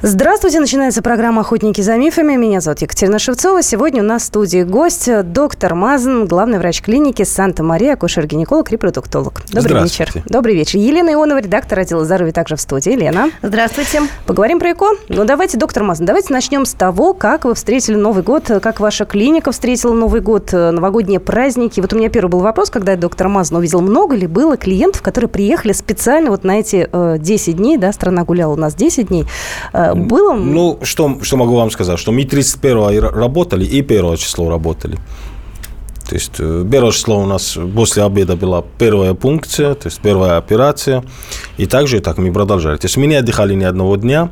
Здравствуйте, начинается программа «Охотники за мифами». Меня зовут Екатерина Шевцова. Сегодня у нас в студии гость, доктор Мазан, главный врач клиники Санта-Мария, акушер-гинеколог, репродуктолог. Добрый вечер. Добрый вечер. Елена Ионова, редактор отдела здоровья, также в студии. Елена. Здравствуйте. Поговорим про ЭКО? Ну, давайте, доктор Мазан, давайте начнем с того, как вы встретили Новый год, как ваша клиника встретила Новый год, новогодние праздники. Вот у меня первый был вопрос, когда я доктора Мазана увидел, много ли было клиентов, которые приехали специально вот на эти э, 10 дней, да, страна гуляла у нас 10 дней, э, было? Ну, что, что могу вам сказать, что мы 31 работали и 1 число работали. То есть первое число у нас после обеда была первая пункция, то есть первая операция. И также так мы продолжали. То есть мы не отдыхали ни одного дня.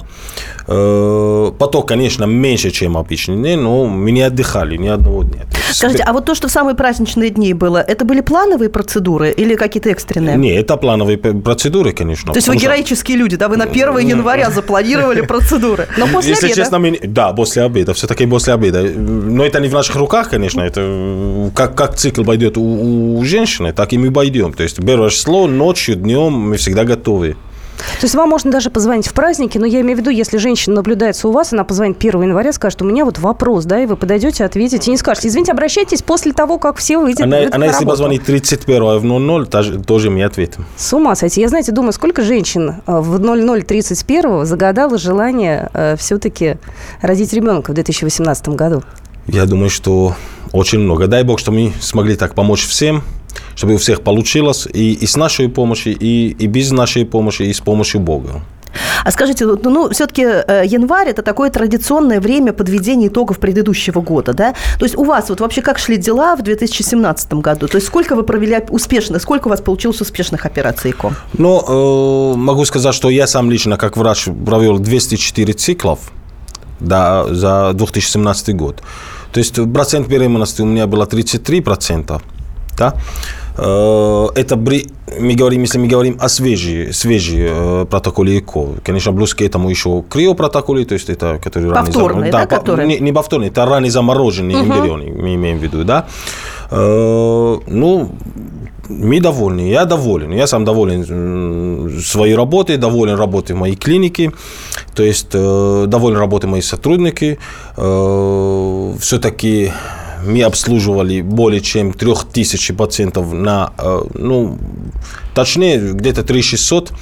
Поток, конечно, меньше, чем обычный день, но мы не отдыхали ни одного дня. Скажите, а вот то, что в самые праздничные дни было, это были плановые процедуры или какие-то экстренные? Не, это плановые процедуры, конечно. То есть вы героические люди, да? Вы на 1 января запланировали процедуры. Но после Если обеда. честно, мы... да, после обеда, все-таки после обеда. Но это не в наших руках, конечно, это как, как цикл пойдет у, у женщины, так и мы пойдем. То есть первое число, ночью, днем мы всегда готовы. То есть вам можно даже позвонить в праздники, но я имею в виду, если женщина наблюдается у вас, она позвонит 1 января, скажет, у меня вот вопрос, да, и вы подойдете, ответите, и не скажете, извините, обращайтесь после того, как все выйдут Она, она на если работу». позвонит 31 в 00, тоже, тоже мне ответим. С ума сойти. Я, знаете, думаю, сколько женщин э, в 0031 загадало желание э, все-таки родить ребенка в 2018 году? Я думаю, что очень много. Дай бог, что мы смогли так помочь всем, чтобы у всех получилось и, и с нашей помощью, и, и без нашей помощи, и с помощью Бога. А скажите, ну, ну все-таки январь – это такое традиционное время подведения итогов предыдущего года, да? То есть у вас вот вообще как шли дела в 2017 году? То есть сколько вы провели успешно, сколько у вас получилось успешных операций ЭКО? Ну, э, могу сказать, что я сам лично, как врач, провел 204 циклов да, за 2017 год. То есть процент беременности у меня было 33%. Да? Э, Это мы говорим, если мы говорим о свежей, свежей э, протоколе ЭКО. Конечно, плюс к этому еще криопротоколе, то есть это, который ранее Повторные, да, по- которые? Не, не повторные, это ранее замороженные эмбрионы, мы имеем в виду, да. Э, Ну, мы довольны, я доволен. Я сам доволен своей работой, доволен работой моей клиники, то есть э, доволен работой моих сотрудники. Э, Все-таки мы обслуживали более чем 3000 пациентов на, э, ну, точнее, где-то 3600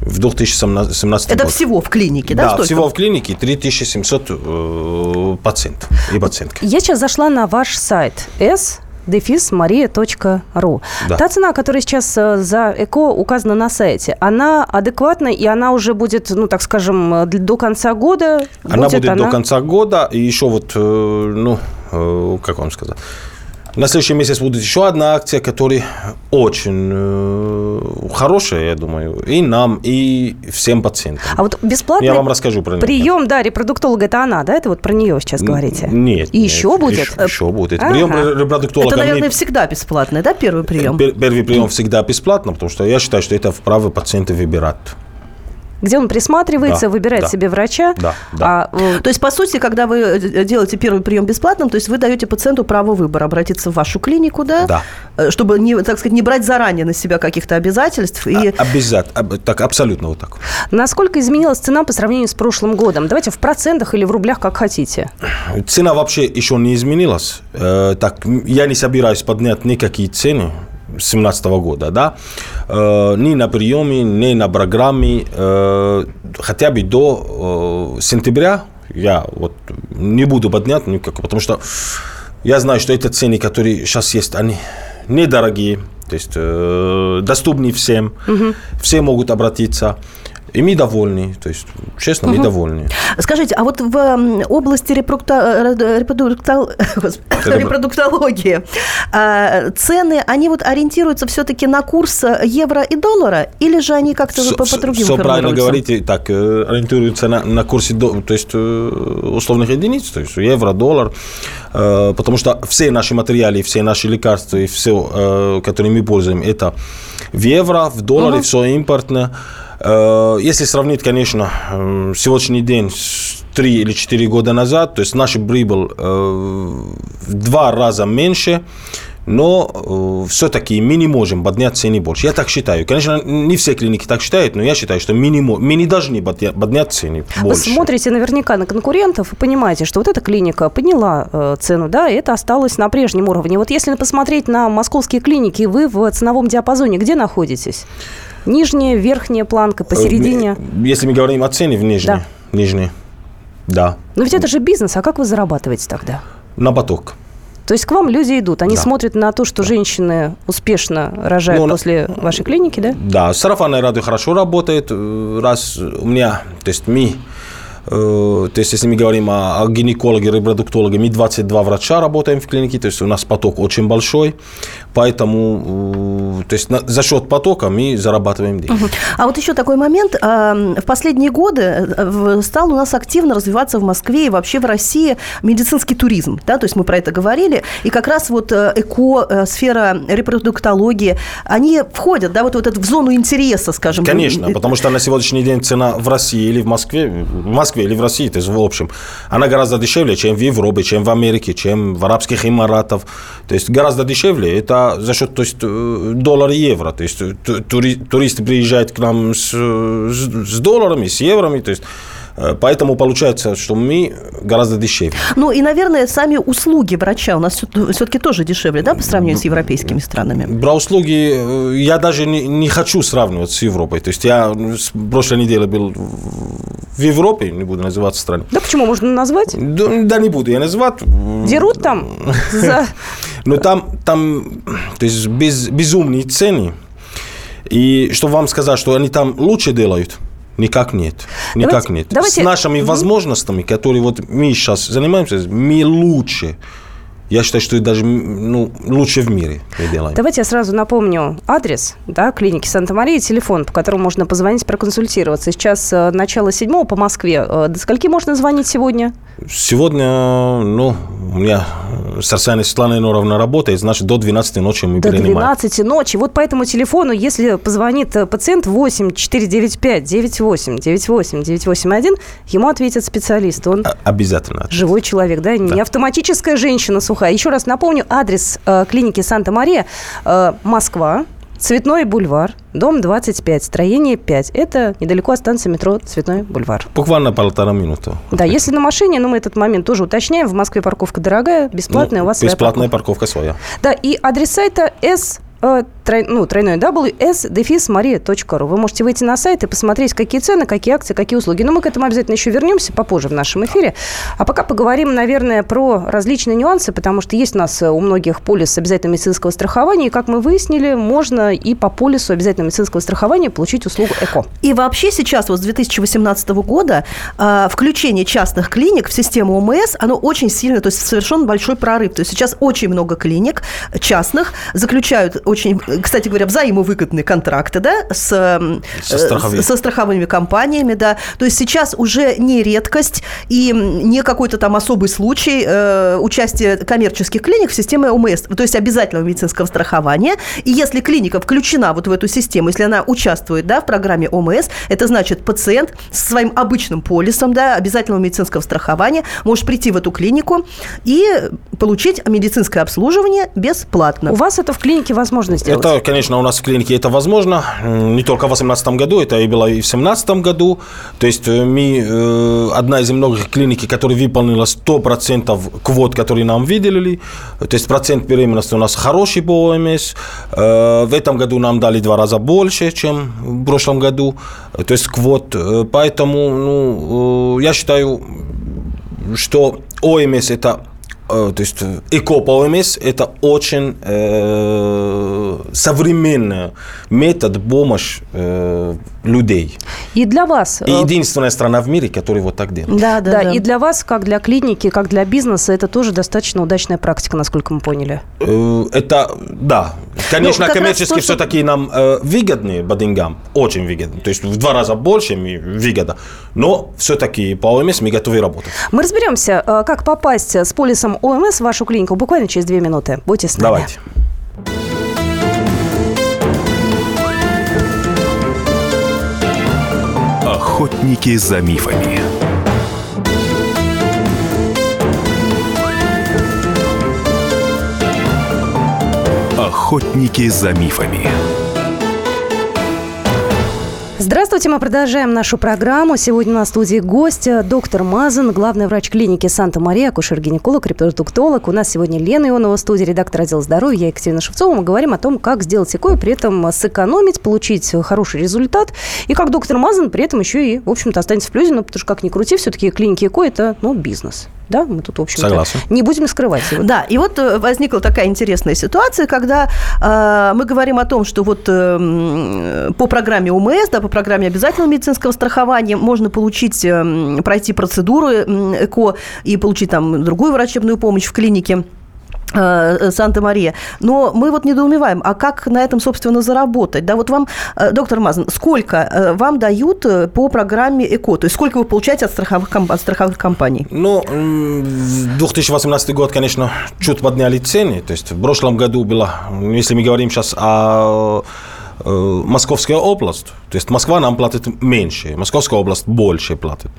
в 2017 Это году. всего в клинике, да? Да, столько? всего в клинике 3700 э, пациентов и пациентки. Я сейчас зашла на ваш сайт s дефисмария.ру. Да. Та цена, которая сейчас э, за ЭКО указана на сайте, она адекватна, и она уже будет, ну, так скажем, э, до конца года? Она будет, она- до конца года, и еще вот, э, ну, как вам сказать, на следующий месяц будет еще одна акция, которая очень э, хорошая, я думаю, и нам, и всем пациентам. А вот бесплатный Я вам расскажу про нее. прием, да, репродуктолога, это она, да? Это вот про нее сейчас говорите? Нет. И нет, еще будет? Еще, еще будет. Ага. Прием ре- репродуктолога. Это, наверное, всегда бесплатный, да, первый прием? пер- Первый прием всегда бесплатно, потому что я считаю, что это вправе пациента выбирать. Где он присматривается, Да, выбирает да. себе врача. Да, да. А, э, То есть, по сути, когда вы э, делаете первый прием бесплатным, то есть вы даете пациенту право выбора, обратиться в вашу клинику, да? Да. Э, Чтобы, не, так сказать, не брать заранее на себя каких-то обязательств. И... А- Обязательно. Об- Так, абсолютно вот так. насколько изменилась цена по сравнению с прошлым годом? Давайте в процентах или в рублях, как хотите. Цена вообще еще не изменилась. Э, так, я не собираюсь поднять никакие цены 2017 года, да, Э, ни на приеме, ни на программе, э, хотя бы до э, сентября я вот не буду поднять никак, потому что я знаю, что это цены, которые сейчас есть, они недорогие, то есть э, доступны всем, все могут обратиться. И мы довольны, то есть, честно, мы довольны. Скажите, а вот в области репродукта- э, репродуктал- репродуктологии а, цены, они вот ориентируются все-таки на курс евро и доллара, или же они как-то по, по другим Все правильно говорите, так, э, ориентируются на, на курсе, то есть э, условных единиц, то есть евро, доллар, э, потому что все наши материалы, все наши лекарства и все, которые мы пользуем, это в евро, в долларе, все импортное. Э, Если сравнить, конечно, сегодняшний день с 3 или 4 года назад, то есть наш прибыль э, в два раза меньше, но э, все-таки мы не можем поднять цены больше. Я так считаю. Конечно, не все клиники так считают, но я считаю, что мы не, мы не должны поднять цены больше. Вы смотрите наверняка на конкурентов и понимаете, что вот эта клиника подняла э, цену, да, и это осталось на прежнем уровне. Вот если посмотреть на московские клиники, вы в ценовом диапазоне где находитесь? Нижняя, верхняя планка, посередине? Э, если мы говорим о цене в нижней. Да. Нижней. Да. Но ведь это же бизнес, а как вы зарабатываете тогда? На поток. То есть к вам люди идут, они да. смотрят на то, что да. женщины успешно рожают ну, после вашей клиники, да? Да, сарафанное радио хорошо работает. Раз у меня, то есть мы Э, то есть, если мы говорим о, о гинекологе, репродуктологе, мы 22 врача работаем в клинике, то есть у нас поток очень большой, поэтому э, то есть, за счет потока мы зарабатываем деньги. А вот еще такой момент. В последние годы э, стал у нас активно развиваться в Москве и вообще в России медицинский туризм. Да? То есть мы про это говорили. И как раз вот эко, сфера репродуктологии, они входят да, вот, вот в зону интереса, скажем. Конечно, потому что на сегодняшний день цена в России или в Москве, в Москве Москве или в России, то есть в общем, она гораздо дешевле, чем в Европе, чем в Америке, чем в Арабских Эмиратах. То есть гораздо дешевле. Это за счет то есть, э, доллара и евро. То есть тури, туристы приезжают к нам с, с долларами, с еврами. То есть Э, поэтому получается, что мы гораздо дешевле. Ну и, наверное, сами услуги врача у нас все-таки тоже дешевле, да, по сравнению с европейскими странами? Про услуги э, я даже не, не хочу сравнивать с Европой. То есть я с прошлой неделе был в Европе, не буду называть страну. Да почему? Можно назвать? Да, да не буду я называть. Дерут там за... Но там, там то есть без, безумные цены. И что вам сказать, что они там лучше делают – Никак нет. Никак давайте, нет. Давайте... С нашими возможностями, которые вот мы сейчас занимаемся, мы лучше. Я считаю, что это даже ну, лучше в мире мы делаем. Давайте я сразу напомню адрес да, клиники Санта-Мария, телефон, по которому можно позвонить, проконсультироваться. Сейчас э, начало седьмого по Москве. Э, до скольки можно звонить сегодня? Сегодня, ну, у меня Сарсяна Светлана Inoровна работает, значит, до 12 ночи мы до принимаем. До 12 ночи. Вот по этому телефону, если позвонит э, пациент 8 495 98 98 981, ему ответит специалист. Он обязательно. Ответит. Живой человек, да? да? Не автоматическая женщина сухая. Еще раз напомню, адрес э, клиники Санта-Мария, э, Москва, Цветной бульвар, дом 25, строение 5. Это недалеко от станции метро Цветной бульвар. Буквально полтора минуты. Да, если на машине, но мы этот момент тоже уточняем. В Москве парковка дорогая, бесплатная, ну, у вас Бесплатная парковка. парковка своя. Да, и адрес сайта S Э, трой, ну, тройной w s maria.ru. Вы можете выйти на сайт и посмотреть, какие цены, какие акции, какие услуги. Но мы к этому обязательно еще вернемся попозже в нашем эфире. А пока поговорим, наверное, про различные нюансы, потому что есть у нас у многих полис обязательного медицинского страхования, и, как мы выяснили, можно и по полису обязательного медицинского страхования получить услугу ЭКО. И вообще сейчас, вот с 2018 года, э, включение частных клиник в систему ОМС, оно очень сильно, то есть совершен большой прорыв. То есть сейчас очень много клиник частных заключают очень, кстати говоря, взаимовыгодные контракты, да, с, со, страховыми. со страховыми компаниями, да. То есть сейчас уже не редкость и не какой-то там особый случай э, участия коммерческих клиник в системе ОМС, то есть обязательного медицинского страхования. И если клиника включена вот в эту систему, если она участвует, да, в программе ОМС, это значит пациент со своим обычным полисом, да, обязательного медицинского страхования может прийти в эту клинику и получить медицинское обслуживание бесплатно. У вас это в клинике возможно возможно сделать? Это, конечно, у нас в клинике это возможно. Не только в 2018 году, это и было и в 2017 году. То есть э, мы э, одна из многих клиник, которая выполнила 100% квот, которые нам выделили. То есть процент беременности у нас хороший по ОМС. Э, в этом году нам дали два раза больше, чем в прошлом году. То есть квот. Поэтому ну, я считаю, что ОМС это то есть э, эко-ПОМС – это очень э, современный метод помощи э, людей. И для вас… И э, единственная страна в мире, которая вот так делает. Да, да, да, да. И для вас, как для клиники, как для бизнеса, это тоже достаточно удачная практика, насколько мы поняли. Это, да. Конечно, ну, коммерчески то, все-таки что... нам э, выгодны по деньгам, очень выгодны. То есть в два раза больше выгода. Но все-таки по ОМС мы готовы работать. Мы разберемся, как попасть с полисом ОМС в вашу клинику буквально через две минуты. Будьте с нами. Давайте. Охотники за мифами. Охотники за мифами. Здравствуйте, мы продолжаем нашу программу. Сегодня на студии гость, доктор Мазан, главный врач клиники Санта-Мария, акушер-гинеколог, репродуктолог. У нас сегодня Лена Ионова в студии, редактор отдела здоровья, я Екатерина Шевцова. Мы говорим о том, как сделать ЭКО и при этом сэкономить, получить хороший результат. И как доктор Мазан при этом еще и, в общем-то, останется в плюсе, ну, потому что, как ни крути, все-таки клиники ЭКО – это, ну, бизнес. Да, мы тут, в общем Согласен. не будем скрывать его. Да, и вот э, возникла такая интересная ситуация, когда э, мы говорим о том, что вот э, по программе УМС, да, по программе обязательного медицинского страхования можно получить, э, пройти процедуру э, ЭКО и получить там другую врачебную помощь в клинике. Э, Санта-Мария. Но мы вот недоумеваем, а как на этом, собственно, заработать? Да, вот вам, э, доктор Мазан, сколько э, вам дают по программе ЭКО? То есть сколько вы получаете от страховых, от страховых компаний? Ну, в 2018 год, конечно, чуть подняли цены. То есть в прошлом году было, если мы говорим сейчас о Московская область, то есть Москва нам платит меньше, Московская область больше платит.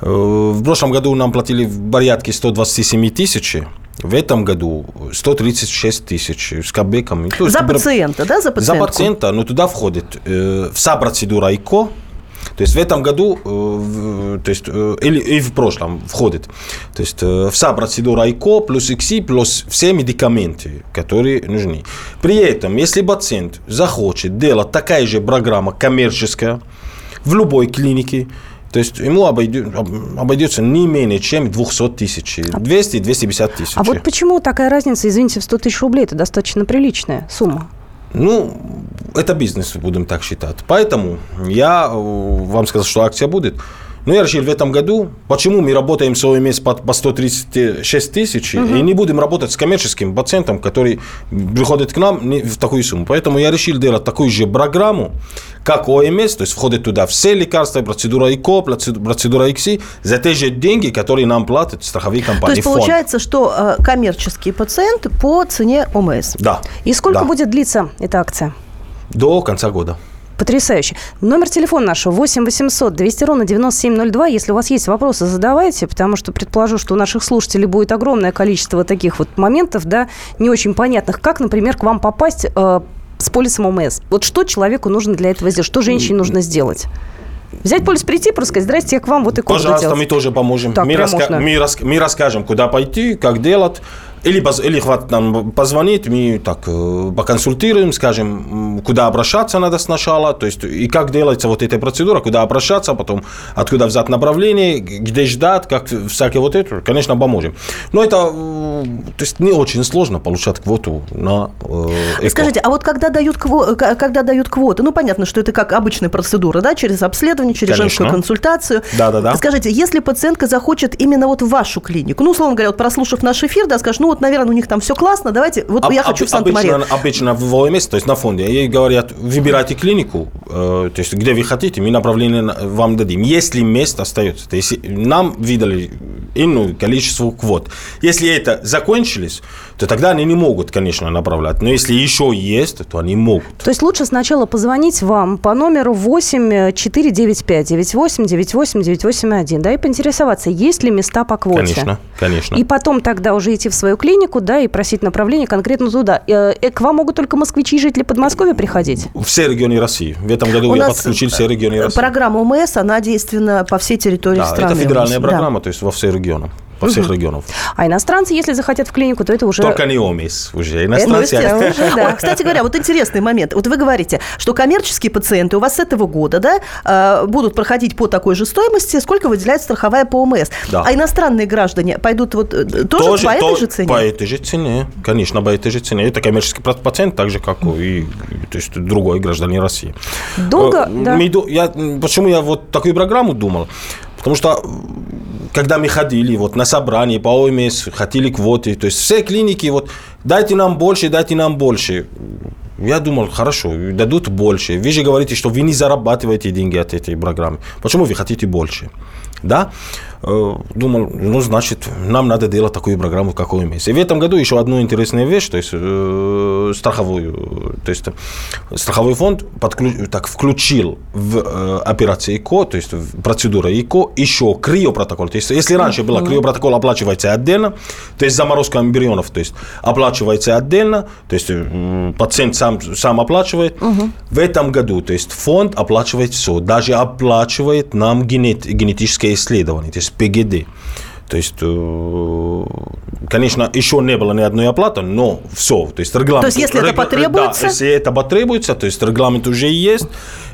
В прошлом году нам платили в порядке 127 тысяч, в этом году 136 тысяч с копейками. Есть, за пациента, да, за пациента? За пациента, но туда входит э, вся процедура ИКО, то есть в этом году, э, то есть, э, или и в прошлом входит, то есть э, вся процедура ИКО плюс ИКСИ плюс все медикаменты, которые нужны. При этом, если пациент захочет делать такая же программа коммерческая в любой клинике, то есть ему обойдется не менее чем 200 тысяч, 200-250 тысяч. А вот почему такая разница, извините, в 100 тысяч рублей? Это достаточно приличная сумма. Ну, это бизнес, будем так считать. Поэтому я э, вам сказал, что акция будет. Но я решил в этом году, почему мы работаем с ОМС по, по 136 тысяч угу. и не будем работать с коммерческим пациентом, который приходит к нам в такую сумму. Поэтому я решил делать такую же программу, как ОМС, то есть входит туда все лекарства, процедура ИКО, процедура ИКСИ, за те же деньги, которые нам платят страховые компании. То есть фонд. получается, что э, коммерческий пациент по цене ОМС. Да. И сколько да. будет длиться эта акция? До конца года. Потрясающе. Номер телефона нашего 8 800 200 ровно 9702. Если у вас есть вопросы, задавайте, потому что предположу, что у наших слушателей будет огромное количество таких вот моментов, да, не очень понятных. Как, например, к вам попасть э, с полисом ОМС? Вот что человеку нужно для этого сделать? Что женщине нужно сделать? Взять полис, прийти, просто сказать, здрасте, я к вам вот и Пожалуйста, мы тоже поможем. Так, мы, раска- мы, рас- мы расскажем, куда пойти, как делать. Или, или хватит нам позвонить, мы так э, поконсультируем, скажем, куда обращаться надо сначала, то есть и как делается вот эта процедура, куда обращаться, потом откуда взять направление, где ждать, как всякие вот это, конечно, поможем. Но это, э, то есть не очень сложно получать квоту на э, ЭКО. Скажите, а вот когда дают, кво, когда дают квоты, ну понятно, что это как обычная процедура, да, через обследование, через конечно. женскую консультацию. Да, да, да. Скажите, если пациентка захочет именно вот в вашу клинику, ну, условно говоря, вот прослушав наш эфир, да, скажет, ну вот, наверное, у них там все классно, давайте, вот а, я хочу об, в Санта-Мария. Обычно, обычно в ОМС, то есть на фонде, ей говорят, выбирайте клинику, э, то есть где вы хотите, мы направление вам дадим. Если место остается, то есть нам выдали иное количество квот. Если это закончились, то тогда они не могут, конечно, направлять. Но если еще есть, то они могут. То есть лучше сначала позвонить вам по номеру 8 495 98 98 981, да, и поинтересоваться, есть ли места по квоте. Конечно, конечно. И потом тогда уже идти в свою клинику, да, и просить направление конкретно туда. Э, э, к вам могут только москвичи и жители Подмосковья приходить? Все регионы России. В этом году У я подключил все регионы России. Программа ОМС, она действенна по всей территории да, страны. это федеральная программа, да. то есть во все регионы по всех угу. регионах. А иностранцы, если захотят в клинику, то это уже... Только не ОМИС уже, иностранцы. Ну, уже, да. Ой, кстати говоря, вот интересный момент. Вот вы говорите, что коммерческие пациенты у вас с этого года да, э, будут проходить по такой же стоимости, сколько выделяет страховая по ОМС. Да. А иностранные граждане пойдут вот э, тоже, тоже по этой же цене? По этой же цене, конечно, по этой же цене. Это коммерческий пациент, так же, как и то есть, другой гражданин России. Долго, э, да. Я, почему я вот такую программу думал? Потому что когда мы ходили вот, на собрание по ОМС, хотели квоты, то есть все клиники, вот, дайте нам больше, дайте нам больше. Я думал, хорошо, дадут больше. Вы же говорите, что вы не зарабатываете деньги от этой программы. Почему вы хотите больше? Да? Э, думал, ну, значит, нам надо делать такую программу, какой имеется. И в этом году еще одну интересную вещь, то есть э, страховую, то есть страховой фонд подключ, так, включил в э, операции ИКО, то есть в процедура ИКО, еще криопротокол. То есть если раньше было криопротокол оплачивается отдельно, то есть заморозка эмбрионов, то есть оплачивается отдельно, то есть э, пациент сам, сам оплачивает. Угу. В этом году, то есть фонд оплачивает все, даже оплачивает нам генет, генетическое исследование, то есть ПГД. То есть, э, конечно, еще не было ни одной оплаты, но все. То есть, регламент, то есть если это потребуется? Да, если это потребуется, то есть регламент уже есть,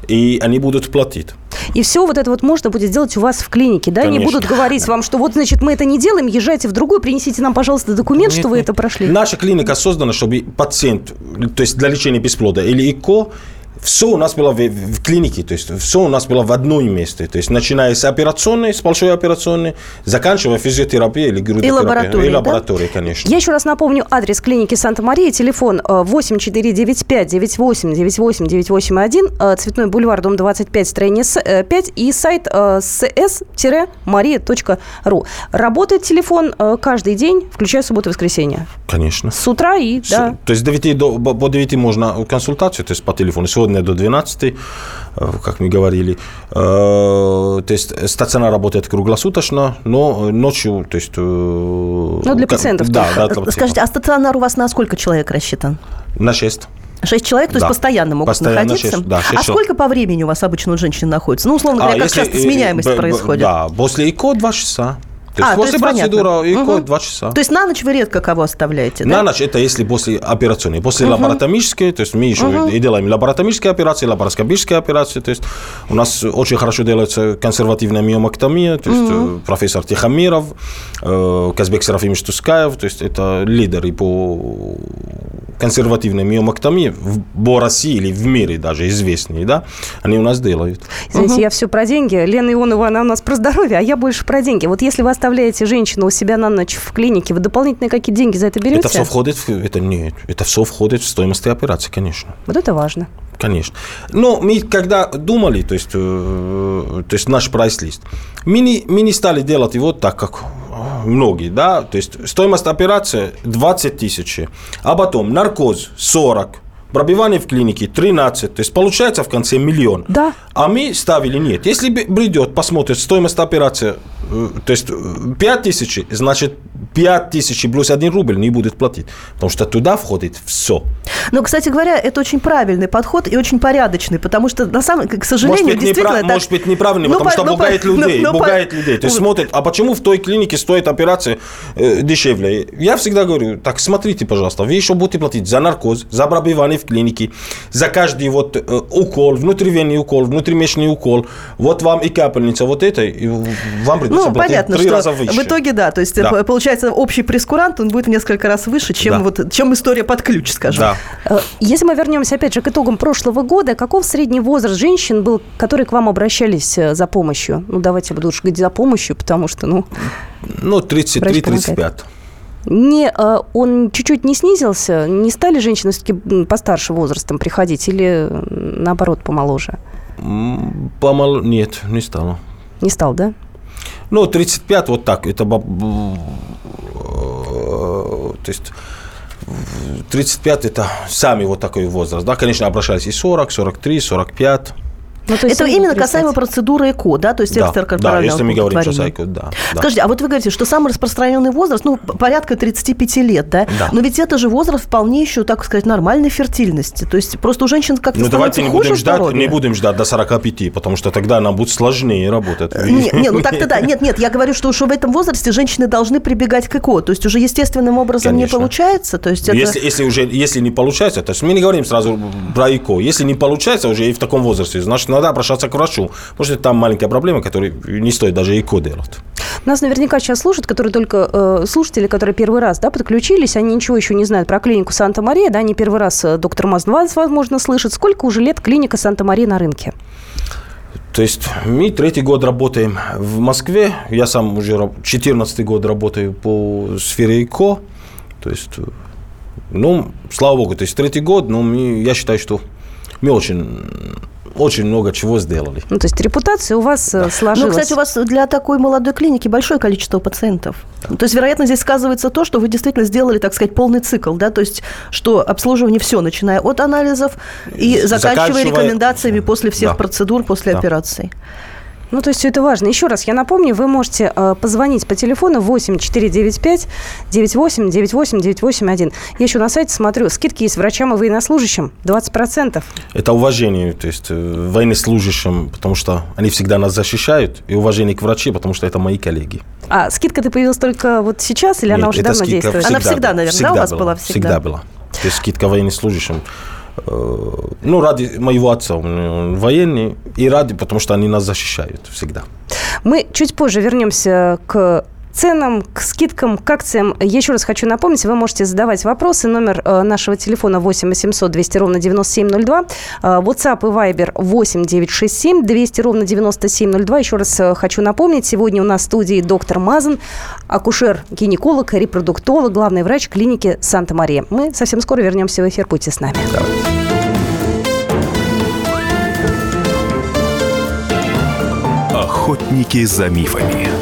и они будут платить. И все вот это вот можно будет сделать у вас в клинике, да? Конечно. Не будут говорить вам, что вот, значит, мы это не делаем, езжайте в другую, принесите нам, пожалуйста, документ, нет, что вы нет. это прошли. Наша клиника создана, чтобы пациент, то есть для лечения бесплода или ИКО, все у нас было в, в клинике, то есть все у нас было в одном месте. То есть начиная с операционной, с большой операционной, заканчивая физиотерапией или грудотерапией. И лабораторией, И лабораторией, да? конечно. Я еще раз напомню адрес клиники Санта-Мария, телефон 8495 98 98 981, Цветной бульвар, дом 25, строение 5 э, и сайт cs-maria.ru. Работает телефон э, каждый день, включая субботу и воскресенье. Конечно. С утра и, с, да. То есть до 9 до, по 9 можно консультацию, то есть по телефону. Сегодня сегодня до 12, э, как мы говорили. Э, то есть стационар работает круглосуточно, но ночью, то есть... Э, ну, для пациентов. Да, да, для пациентов. Скажите, а стационар у вас на сколько человек рассчитан? На 6. Шесть человек, то да. есть постоянно могут постоянно находиться? 6, да, 6 а сколько по времени у вас обычно у женщин находится? Ну, условно говоря, а, как часто сменяемость б, происходит? Да, после ИКО два часа. То есть а, после то есть процедуры и угу. 2 часа. То есть на ночь вы редко кого оставляете, да? На ночь это если после операционной. После угу. лабораторической, то есть мы еще угу. и делаем лабораторические операции, лапароскопические операции. То есть у нас очень хорошо делается консервативная миомактомия, то есть угу. профессор Тихомиров, э, Казбек Серафимович Тускаев, то есть это лидеры по консервативной миомактомии в России или в мире даже известные, да, они у нас делают. Знаете, угу. я все про деньги. Лена Ионова, она у нас про здоровье, а я больше про деньги. Вот если вас оставляете женщину у себя на ночь в клинике, вы дополнительные какие деньги за это берете? Это все входит в... Это нет. Это все входит в стоимость операции, конечно. Вот это важно. Конечно. Но мы когда думали, то есть, э, то есть наш прайс-лист, мы не, мы не стали делать его так, как многие, да, то есть стоимость операции 20 тысяч, а потом наркоз 40, пробивание в клинике 13, то есть получается в конце миллион. Да. А мы ставили нет. Если придет, посмотрит стоимость операции, э, то есть 5 э, тысяч, значит 5 тысяч плюс 1 рубль не будет платить, потому что туда входит все. Но, кстати говоря, это очень правильный подход и очень порядочный, потому что, на самом к сожалению, может быть, действительно... Это... Может быть, неправильный, ну, потому по... что ну, пугает ну, людей, ну, пугает по... людей. То есть смотрит, а почему в той клинике стоит операция э, дешевле? Я всегда говорю, так, смотрите, пожалуйста, вы еще будете платить за наркоз, за пробивание в клинике, за каждый вот э, укол, внутривенный укол, внутримесячный укол, вот вам и капельница, вот это, и вам придется ну, платить понятно, три раза выше. В итоге, да, то есть да. получается общий прескурант, он будет в несколько раз выше, чем, да. вот, чем история под ключ, скажем. Да. Э, если мы вернемся, опять же, к итогам прошлого года, каков средний возраст женщин был, которые к вам обращались э, за помощью? Ну, давайте буду уж говорить за помощью, потому что, ну... Ну, 33-35 не, э, он чуть-чуть не снизился? Не стали женщины все-таки постарше возрастом приходить или наоборот помоложе? Помол... Нет, не стало. Не стал, да? Ну, 35 вот так. Это то есть 35 это сами вот такой возраст. Да, конечно, обращались и 40, 43, 45. Ну, то есть это именно касаемо процедуры ЭКО, да, то есть да, экстракорпорального Да, если мы говорим сейчас о ЭКО, да, да. Скажите, а вот вы говорите, что самый распространенный возраст, ну, порядка 35 лет, да? да. Но ведь это же возраст вполне еще, так сказать, нормальной фертильности. То есть просто у женщин как-то Ну, давайте не будем, ждать, не будем ждать до 45, потому что тогда нам будет сложнее работать. Нет, нет, ну так-то да. Нет, нет, я говорю, что уже в этом возрасте женщины должны прибегать к ЭКО. То есть уже естественным образом Конечно. не получается. То есть это... если, если уже если не получается, то есть мы не говорим сразу про ЭКО. Если не получается уже и в таком возрасте, значит, надо обращаться к врачу. Может, это там маленькая проблема, которую не стоит даже ЭКО делать. Нас наверняка сейчас слушают, которые только э, слушатели, которые первый раз да, подключились, они ничего еще не знают про клинику Санта-Мария, да, они первый раз э, доктор Маз-20, возможно, слышат. Сколько уже лет клиника Санта-Мария на рынке? То есть мы третий год работаем в Москве. Я сам уже 14 год работаю по сфере ИКО. То есть, ну, слава богу, то есть третий год, мы, я считаю, что мы очень очень много чего сделали. Ну, то есть репутация у вас э, сложилась. Ну, кстати, у вас для такой молодой клиники большое количество пациентов. То есть, вероятно, здесь сказывается то, что вы действительно сделали, так сказать, полный цикл, да, то есть, что обслуживание все, начиная от анализов и заканчивая Заканчивая- рекомендациями после всех Да. процедур, после Да. операций. Ну, то есть все это важно. Еще раз я напомню, вы можете э, позвонить по телефону 8 495 98 98 981. Я еще на сайте смотрю, скидки есть врачам и военнослужащим 20%. Это уважение, то есть э, военнослужащим, потому что они всегда нас защищают, и уважение к врачам, потому что это мои коллеги. А скидка-то появилась только вот сейчас или она Нет, уже эта давно действует? Она всегда, наверное, да, у вас была всегда? Всегда была. То есть скидка военнослужащим. Э, Ну, ради моего отца, он он военный, и ради, потому что они нас защищают всегда. Мы чуть позже вернемся к ценам, к скидкам, к акциям. Еще раз хочу напомнить, вы можете задавать вопросы. Номер э, нашего телефона 8 800 200 ровно 9702. Э, WhatsApp и Viber 8 967 200 ровно 9702. Еще раз э, хочу напомнить, сегодня у нас в студии доктор Мазан, акушер-гинеколог, репродуктолог, главный врач клиники Санта-Мария. Мы совсем скоро вернемся в эфир. Будьте с нами. Охотники за мифами.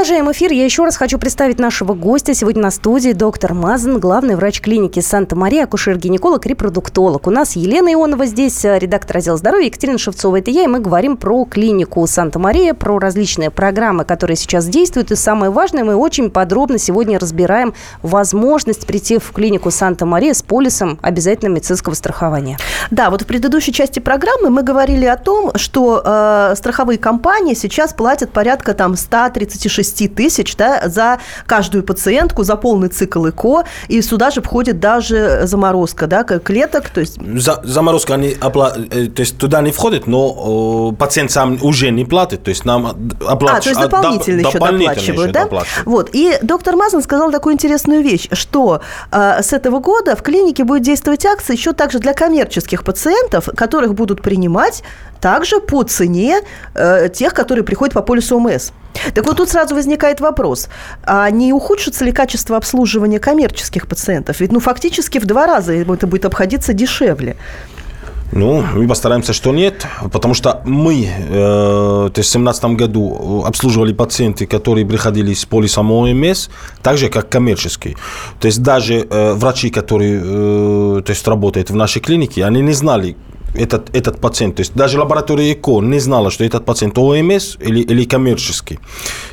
Продолжаем эфир. Я еще раз хочу представить нашего гостя. Сегодня на студии доктор Мазан, главный врач клиники Санта-Мария, акушер-гинеколог, репродуктолог. У нас Елена Ионова здесь, э, редактор отдела здоровья, Екатерина Шевцова. Это я, и мы говорим про клинику Санта-Мария, про различные программы, которые сейчас действуют. И самое важное, мы очень подробно сегодня разбираем возможность прийти в клинику Санта-Мария с полисом обязательного медицинского страхования. Да, вот в предыдущей части программы мы говорили о том, что э, страховые компании сейчас платят порядка там 136 тысяч да, за каждую пациентку, за полный цикл ЭКО, и сюда же входит даже заморозка да, клеток, то есть За, заморозка они опла- э, то есть туда не входит, но э, пациент сам уже не платит, то есть нам оплачивают. А, то есть дополнительно еще доплачивают, да? Вот. И доктор Мазан сказал такую интересную вещь, что э, с этого года в клинике будет действовать акция еще также для коммерческих пациентов, которых будут принимать также по цене э, тех, которые приходят по полису ОМС. Так вот, тут сразу возникает вопрос, а не ухудшится ли качество обслуживания коммерческих пациентов? Ведь, ну, фактически в два раза это будет обходиться дешевле. Ну, мы постараемся, что нет, потому что мы, э, то есть в 2017 году обслуживали пациенты, которые приходили с полисом ОМС, так же, как коммерческие. То есть даже э, врачи, которые э, то есть, работают в нашей клинике, они не знали, этот, этот пациент, то есть даже лаборатория ЭКО не знала, что этот пациент ОМС или, или коммерческий.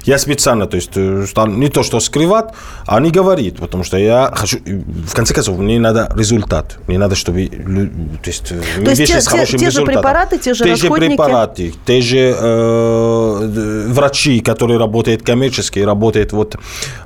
Я специально, то есть э, не то, что скрывать, а не говорит, потому что я хочу, в конце концов, мне надо результат, мне надо, чтобы, лю- то есть, э, То есть те- с те- хорошим те же результатом. препараты, те же те же расходники? препараты, те же э, врачи, которые работают коммерчески, работают вот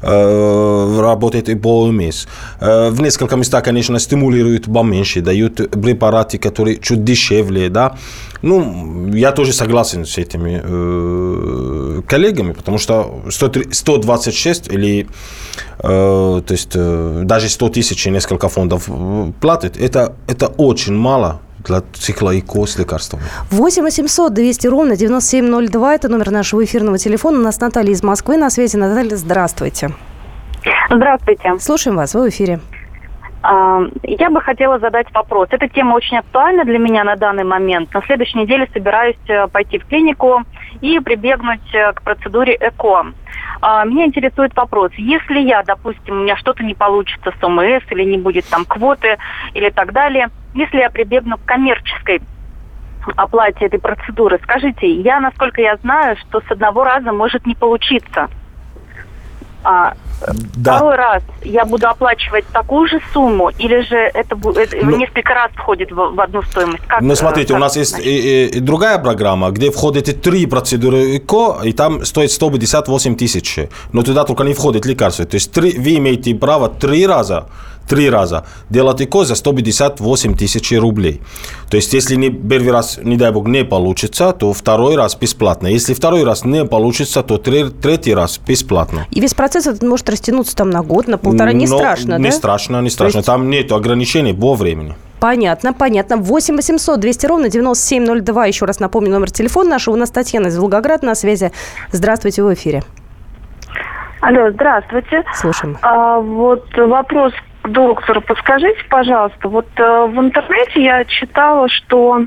э, работают и по ОМС. Э, в несколько местах, конечно, стимулируют поменьше, дают препараты, которые чуть дешевле, да. Ну, я тоже согласен с этими э, коллегами, потому что 103 126 или э, то есть э, даже 100 тысяч и несколько фондов э, платят, это, это очень мало для цикла ИКО с лекарствами. 8 800 200 ровно 9702. Это номер нашего эфирного телефона. У нас Наталья из Москвы на связи. Наталья, здравствуйте. Здравствуйте. Слушаем вас, вы в эфире. А, Я бы хотела задать вопрос. Эта тема очень актуальна для меня на данный момент. На следующей неделе собираюсь э, пойти в клинику и прибегнуть э, к процедуре ЭКО. А, Меня интересует вопрос. Если я, допустим, у меня что-то не получится с ОМС или не будет там квоты или так далее, если я прибегну к коммерческой оплате этой процедуры, скажите, я, насколько я знаю, что с одного раза может не получиться. Да. Второй раз я буду оплачивать такую же сумму, или же это, Ну- несколько раз входит в, в одну стоимость? Как, Ну, смотрите, у как нас это есть и, и- и другая программа, где входит и три процедуры ЭКО, и там стоит 158 тысяч. Но туда только не входит лекарства. То есть три, вы имеете право три раза три раза делать ЭКО за 158 тысяч рублей. То есть, если не, первый раз, не дай бог, не получится, то второй раз бесплатно. Если второй раз не получится, то тре- третий раз бесплатно. И весь процесс этот может растянуться там на год, на полтора. Не Но страшно, Не да? страшно, не страшно. есть- Там нет ограничений по времени. Понятно, понятно. 8 800 200 ровно 9702. Еще раз напомню номер телефона нашего. У нас Татьяна из Волгограда на связи. Здравствуйте, в эфире. Алло, здравствуйте. Слушаем. А, вот вопрос к доктору. Подскажите, пожалуйста, вот э, в интернете я читала, что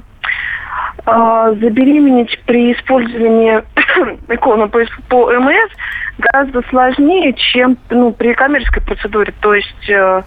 э, забеременеть при использовании иконы по, по МС гораздо сложнее, чем ну, при коммерческой процедуре. То есть э,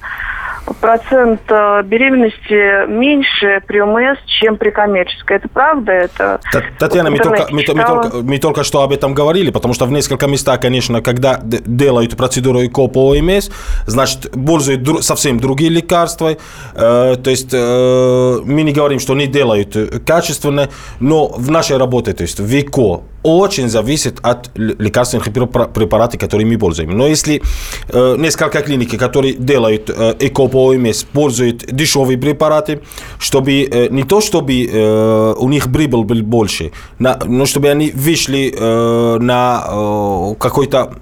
процент э, беременности меньше при ОМС, чем при коммерческой. Это правда? Это Та- Татьяна, мы только, мы, мы только, мы только что об этом говорили, потому что в нескольких местах, конечно, когда делают процедуру ЭКО по ОМС, значит, пользуют дру- совсем другие лекарства. Э, то есть э, мы не говорим, что не делают качественно, но в нашей работе, то есть в ЭКО, очень зависит от лекарственных препара- препаратов, которые мы пользуем. Но если э, несколько клиник, которые делают э, ЭКО по ОМС, пользуют дешевые препараты, чтобы э, не то, чтобы э, у них прибыль был больше, на- но чтобы они вышли э, на э, какой-то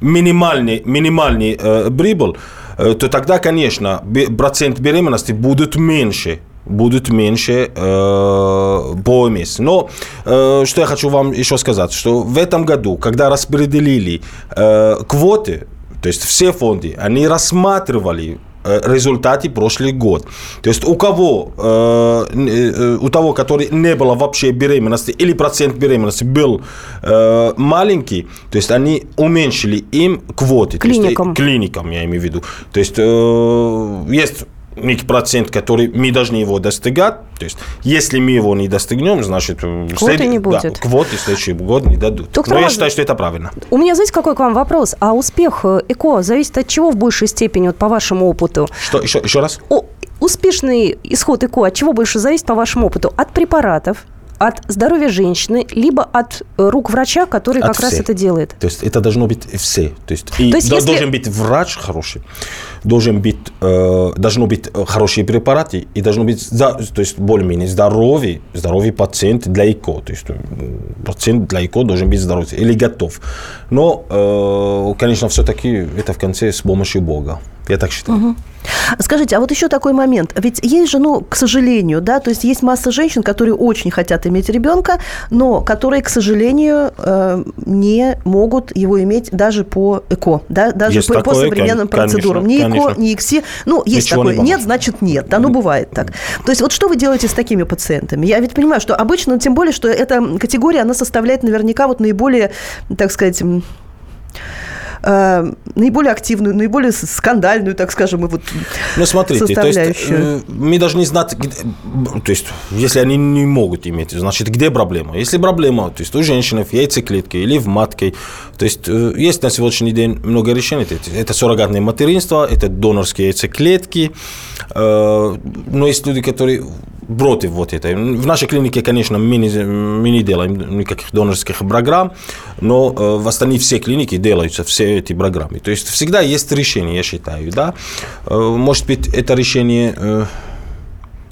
минимальный, минимальный э, прибыль, э, то тогда, конечно, процент беременности будет меньше будут меньше э, по ОМС. Но э, что я хочу вам еще сказать, что в этом году, когда распределили э, квоты, то есть все фонды, они рассматривали э, результаты прошлый год. То есть у кого, э, э, у того, который не было вообще беременности или процент беременности был э, маленький, то есть они уменьшили им квоты. То есть, э, Клиникам. клиникам, я имею в виду. То есть э, есть некий процент, который мы должны его достигать. То есть, если мы его не достигнем, значит... э, Квоты не да, будет. квоты в следующий год не дадут. Доктор Но я считаю, что это правильно. У меня, знаете, какой к вам вопрос? А успех э, ЭКО зависит от чего в большей степени, вот по вашему опыту? Что, еще, еще раз? О, успешный исход ЭКО от чего больше зависит, по вашему опыту? От препаратов, от здоровья женщины, либо от э, рук врача, который От как раз всех. это делает? То есть это должно быть все. То есть, и То есть если- должен быть врач хороший, должен быть, э, должно быть э, хорошие препараты и должно быть то есть более-менее здоровый, здоровый пациент для ЭКО. То есть э, пациент для ЭКО должен быть здоровый или готов. Но, э, конечно, все-таки это в конце с помощью Бога. Я так считаю. Скажите, а вот еще такой момент. Ведь есть же, ну, к сожалению, да, то есть есть масса женщин, которые очень хотят иметь ребенка, но которые, к сожалению, э, не могут его иметь даже по ЭКО, да, даже Есть по, по такое, современным кон- процедурам. конечно, ни ЭКО, конечно. ни ИКСИ. Ну, есть Ничего не такое. поможет. Нет, значит нет. Да, ну, бывает так. То есть вот что вы делаете с такими пациентами? Я ведь понимаю, что обычно, тем более, что эта категория, она составляет наверняка вот наиболее, так сказать, э, наиболее активную, наиболее скандальную, так скажем, и вот Ну, смотрите, то есть, э, мы должны знать, где- то есть, если они не могут иметь, значит, где проблема? Если проблема, то есть, у женщин в яйцеклетке или в матке, то есть, э, есть на сегодняшний день много решений. Это, это суррогатное материнство, это донорские яйцеклетки, э, но есть люди, которые против вот этой. В нашей клинике, конечно, мы не, мы не делаем никаких донорских программ, но э, в остальных все клиники делаются все эти программы. То есть всегда есть решение, я считаю, да. Э, Может быть, это решение, э,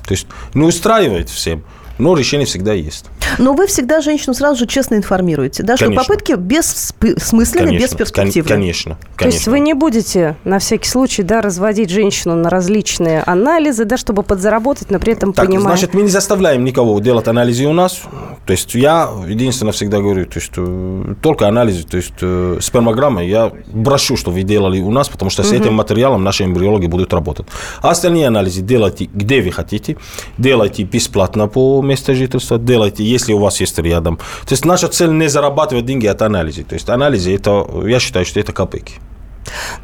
то есть не устраивает всем, но решение всегда есть. Но вы всегда женщину сразу же честно информируете, да, что Конечно. попытки бессмысленны, Конечно, бесперспективны. кон- Конечно, То есть конечно. вы не будете на всякий случай да, разводить женщину на различные анализы, да, чтобы подзаработать, но при этом Так, понимая... значит, мы не заставляем никого делать анализы у нас. То есть я единственное всегда говорю, то есть э, только анализы, то есть э, спермограммы я прошу, что вы делали у нас, потому что с этим материалом наши эмбриологи будут работать. А остальные анализы делайте где вы хотите, делайте бесплатно по месту жительства, делайте, если у вас есть рядом. То есть наша цель не зарабатывать деньги от анализа. То есть анализы, это, я считаю, что это копейки.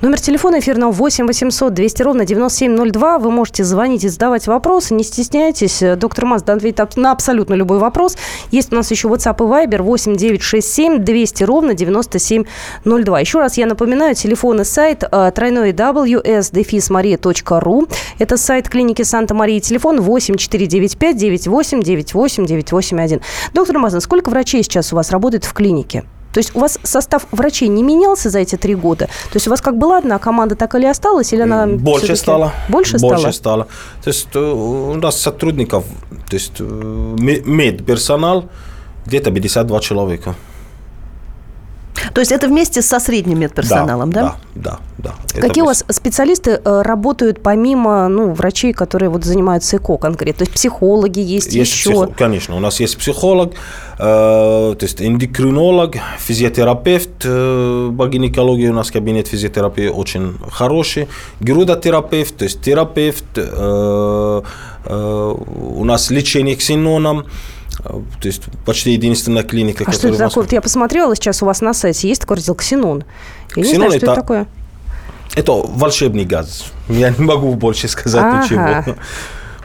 Номер телефона эфирного 8 800 200 ровно 9702. Вы можете звонить и задавать вопросы. Не стесняйтесь. Доктор Мазда ответит на абсолютно любой вопрос. Есть у нас еще WhatsApp и Viber 8 967 200 ровно 9702. Еще раз я напоминаю, телефон и сайт э, тройной ws Это сайт клиники Санта-Мария. Телефон 8 495 98 98 981. Доктор Мазда, сколько врачей сейчас у вас работает в клинике? То есть у вас состав врачей не менялся за эти три года? То есть у вас как была одна команда, так или осталась? Или она Больше стало. Больше, Больше стало? стало. То есть э, у нас сотрудников, то есть э, ме- медперсонал где-то 52 человека. То есть это вместе со средним медперсоналом, да? Да, да, да. Какие у вас специалисты э, работают помимо ну, врачей, которые вот занимаются ЭКО конкретно? То есть психологи есть, Есть еще? психо- Конечно, у нас есть психолог, э, то есть эндокринолог, физиотерапевт, э, по гинекологии у нас кабинет физиотерапии очень хороший, грудотерапевт, то есть терапевт, э, э, у нас лечение ксеноном, э, то есть почти единственная клиника, А что это такое? Вот я посмотрела сейчас у вас на сайте, есть такой раздел «Ксенон». Я не Ксенон знаю, что это это- такое. Это волшебный газ. Я не могу больше сказать Ага. ничего.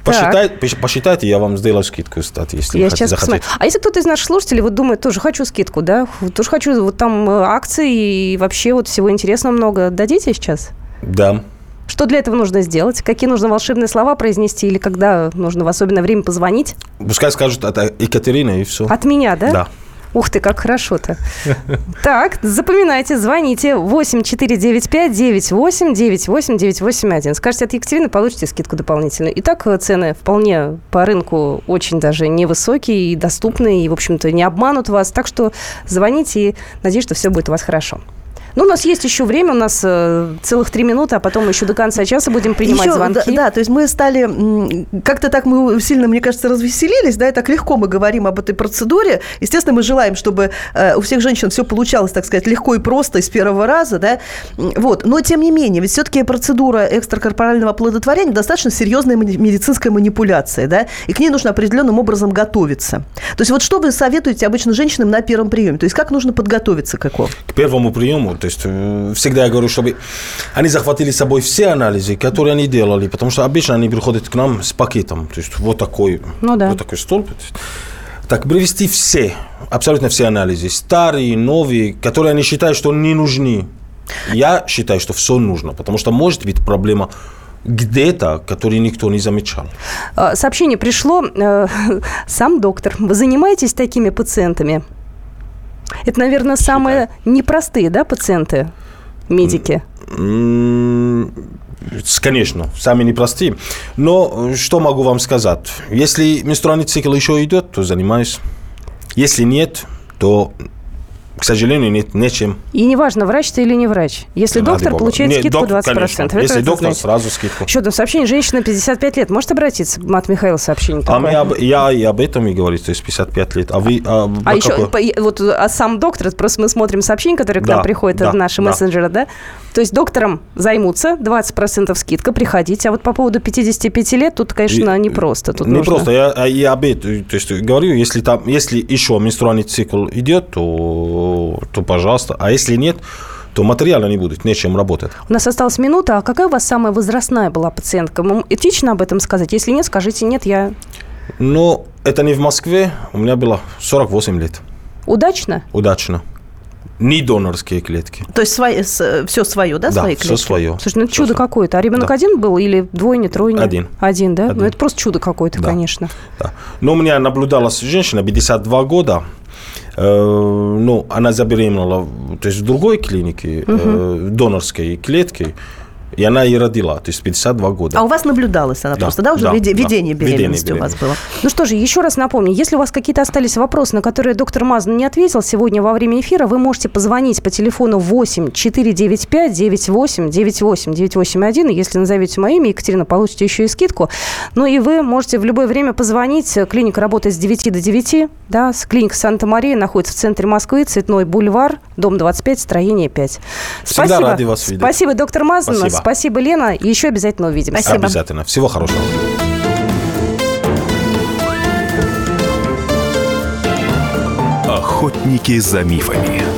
Посчитай- пош- посчитайте, я вам сделаю скидку, кстати, если Я сейчас захотите. посмотрю. А если кто-то из наших слушателей вот думает, тоже хочу скидку, да? Тоже хочу вот там э, акции и вообще вот всего интересного много. Дадите сейчас? Да. Что для этого нужно сделать? Какие нужно волшебные слова произнести? Или когда нужно в особенное время позвонить? Пускай скажут, это Екатерина, и все. От меня, да? Да. Ух ты, как хорошо-то. Так, запоминайте, звоните 8495 98 98 981. Скажите от Екатерины, получите скидку дополнительную. Итак, цены вполне по рынку очень даже невысокие и доступные, и, в общем-то, не обманут вас. Так что звоните и надеюсь, что все будет у вас хорошо. Ну, у нас есть еще время, у нас э, целых три минуты, а потом еще до конца часа будем принимать Еще, звонки. Да, да, то есть мы стали, как-то так мы сильно, мне кажется, развеселились, да, и так легко мы говорим об этой процедуре. Естественно, мы желаем, чтобы э, у всех женщин все получалось, так сказать, легко и просто и с первого раза, да, вот. Но, тем не менее, ведь все-таки процедура экстракорпорального оплодотворения достаточно серьезная медицинская манипуляция, да, и к ней нужно определенным образом готовиться. То есть вот что вы советуете обычно женщинам на первом приеме? То есть как нужно подготовиться к ЭКО? К первому приему, то есть э, всегда я говорю, чтобы они захватили с собой все анализы, которые они делали, потому что обычно они приходят к нам с пакетом, то есть вот такой, Ну да. вот такой столб. Так, привести все, абсолютно все анализы, старые, новые, которые они считают, что не нужны. Я считаю, что все нужно, потому что может быть проблема где-то, которую никто не замечал. А, Сообщение пришло. э, Сам доктор. Вы занимаетесь такими пациентами? Это, наверное, самые непростые, да, пациенты, медики? Конечно, сами непростые. Но э, что могу вам сказать? Если менструальный цикл еще идет, то занимаюсь. Если нет, то, к сожалению, нет нечем. И неважно, врач ты или не врач. Если Ради доктор бога. получает Нет, скидку доктор, 20%. конечно. Это Если вы доктор, знаете. сразу скидку. Еще там сообщение. Женщина 55 лет. Может обратиться? Мат Михаил сообщение А такое. мы об- я и об этом и говорю, то есть 55 лет. А вы... А, А по еще, какой? вот, а сам доктор, это просто мы смотрим сообщения, которые к Да, нам приходят да, в наши да. мессенджеры, да? То есть доктором займутся, 20% скидка, приходите. А вот по поводу 55 лет, тут, конечно, И- непросто. Тут не нужно- просто, я, а я об этом, то есть говорю, если там, если еще менструальный цикл идет, то, то пожалуйста, а если нет, то материала не будет, нечем работать. У нас осталась минута. А какая у вас самая возрастная была пациентка? Этично об этом сказать? Если нет, скажите нет, я... Но это не в Москве, у меня было 48 лет, Удачно? удачно. Не донорские клетки. То есть все свое, да, Да, свои все клетки? свое. Слушай, ну это чудо свое. какое-то. А ребенок Да. один был или двойня, тройня? Один. Один, да? Ну Один. это просто чудо какое-то, Да. конечно. Да. Но у меня наблюдалась женщина, 52 года, ну, она забеременела, то есть в другой клинике, э, донорской клетки, и она и родила, то есть 52 года. А у вас наблюдалась она Да, просто, да, уже да, веде- да. беременности у вас было? Ну что же, еще раз напомню, если у вас какие-то остались вопросы, на которые доктор Мазан не ответил сегодня во время эфира, вы можете позвонить по телефону 8 495 98 98 981. И если назовете мое имя, Екатерина, получите еще и скидку. Ну и вы можете в любое время позвонить. Клиника работает с 9 до 9. Да, клиника Санта-Мария находится в центре Москвы, Цветной бульвар, дом 25, строение 5. Всегда рады вас видеть. Спасибо, доктор Мазан. Спасибо. Спасибо, Лена. И еще обязательно увидимся. Спасибо. Обязательно. Всего хорошего. Охотники за мифами.